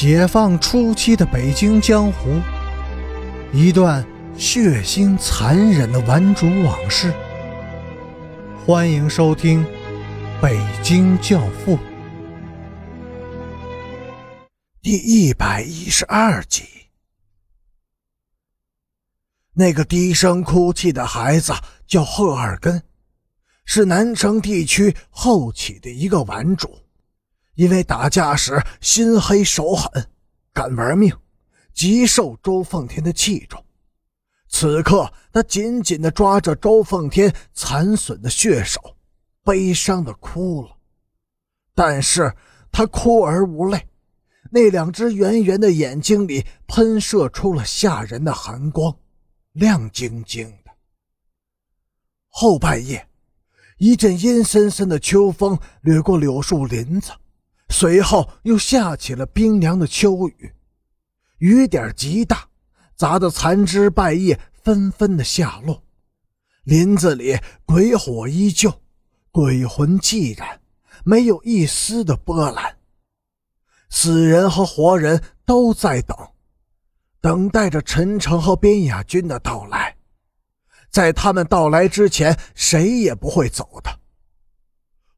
解放初期的北京江湖，一段血腥残忍的顽主往事。欢迎收听《北京教父》第一百一十二集。那个低声哭泣的孩子叫贺二根，是南城地区后起的一个顽主。因为打架时心黑手狠，敢玩命，极受周凤天的器重。此刻，他紧紧地抓着周凤天残损的血手，悲伤地哭了。但是他哭而无泪，那两只圆圆的眼睛里喷射出了吓人的寒光，亮晶晶的。后半夜，一阵阴森森的秋风掠过柳树林子。随后又下起了冰凉的秋雨，雨点极大，砸得残枝败叶纷纷的下落。林子里鬼火依旧，鬼魂寂然，没有一丝的波澜。死人和活人都在等，等待着陈诚和边雅军的到来。在他们到来之前，谁也不会走的。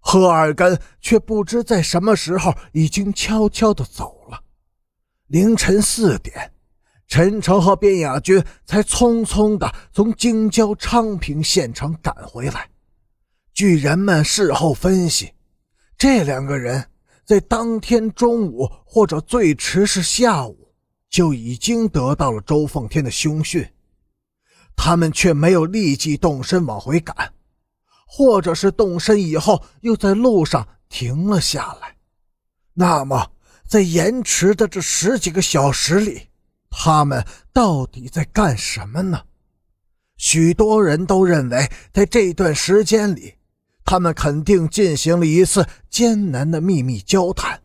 贺尔根却不知在什么时候已经悄悄地走了。凌晨四点，陈诚和边雅军才匆匆地从京郊昌平县城赶回来。据人们事后分析，这两个人在当天中午或者最迟是下午就已经得到了周凤天的凶讯，他们却没有立即动身往回赶。或者是动身以后又在路上停了下来，那么在延迟的这十几个小时里，他们到底在干什么呢？许多人都认为，在这段时间里，他们肯定进行了一次艰难的秘密交谈，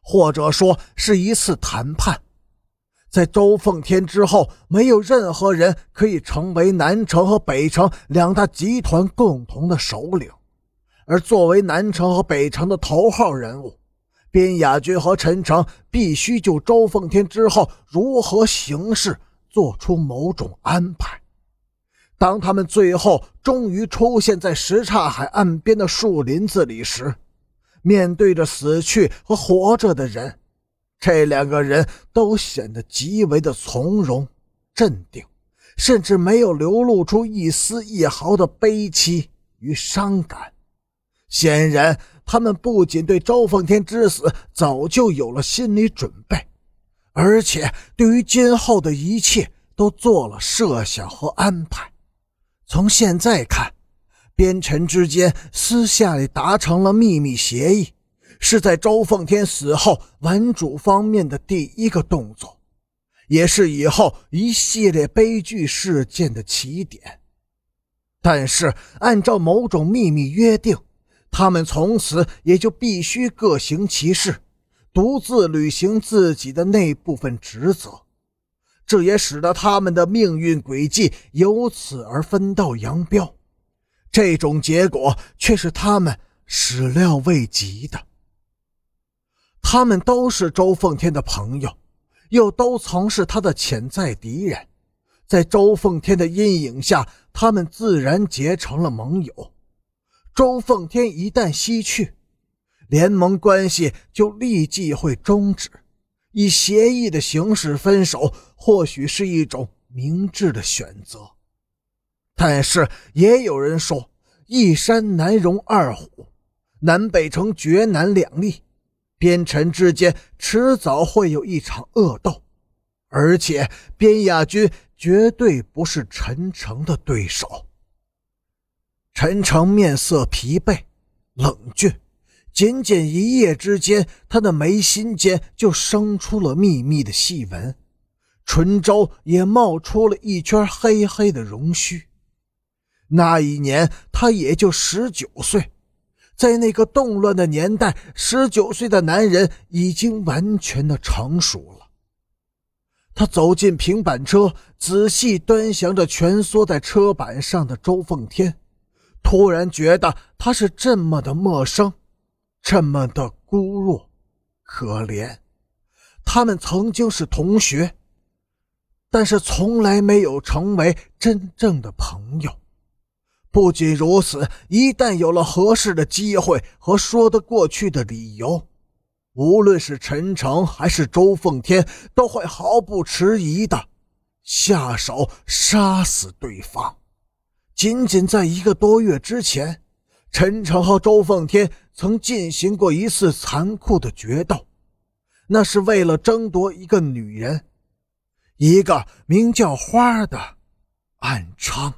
或者说是一次谈判。在周凤天之后，没有任何人可以成为南城和北城两大集团共同的首领。而作为南城和北城的头号人物，边雅君和陈诚必须就周凤天之后如何行事做出某种安排。当他们最后终于出现在什刹海岸边的树林子里时，面对着死去和活着的人。这两个人都显得极为的从容、镇定，甚至没有流露出一丝一毫的悲戚与伤感。显然，他们不仅对周凤天之死早就有了心理准备，而且对于今后的一切都做了设想和安排。从现在看，边臣之间私下里达成了秘密协议。是在周凤天死后，顽主方面的第一个动作，也是以后一系列悲剧事件的起点。但是，按照某种秘密约定，他们从此也就必须各行其事，独自履行自己的那部分职责。这也使得他们的命运轨迹由此而分道扬镳。这种结果却是他们始料未及的。他们都是周凤天的朋友，又都曾是他的潜在敌人，在周凤天的阴影下，他们自然结成了盟友。周凤天一旦西去，联盟关系就立即会终止，以协议的形式分手，或许是一种明智的选择。但是也有人说，一山难容二虎，南北城绝难两立。边臣之间迟早会有一场恶斗，而且边亚军绝对不是陈诚的对手。陈诚面色疲惫、冷峻，仅仅一夜之间，他的眉心间就生出了密密的细纹，唇周也冒出了一圈黑黑的绒须。那一年，他也就十九岁。在那个动乱的年代，十九岁的男人已经完全的成熟了。他走进平板车，仔细端详着蜷缩在车板上的周凤天，突然觉得他是这么的陌生，这么的孤弱、可怜。他们曾经是同学，但是从来没有成为真正的朋友。不仅如此，一旦有了合适的机会和说得过去的理由，无论是陈诚还是周凤天，都会毫不迟疑的下手杀死对方。仅仅在一个多月之前，陈诚和周凤天曾进行过一次残酷的决斗，那是为了争夺一个女人，一个名叫花的暗娼。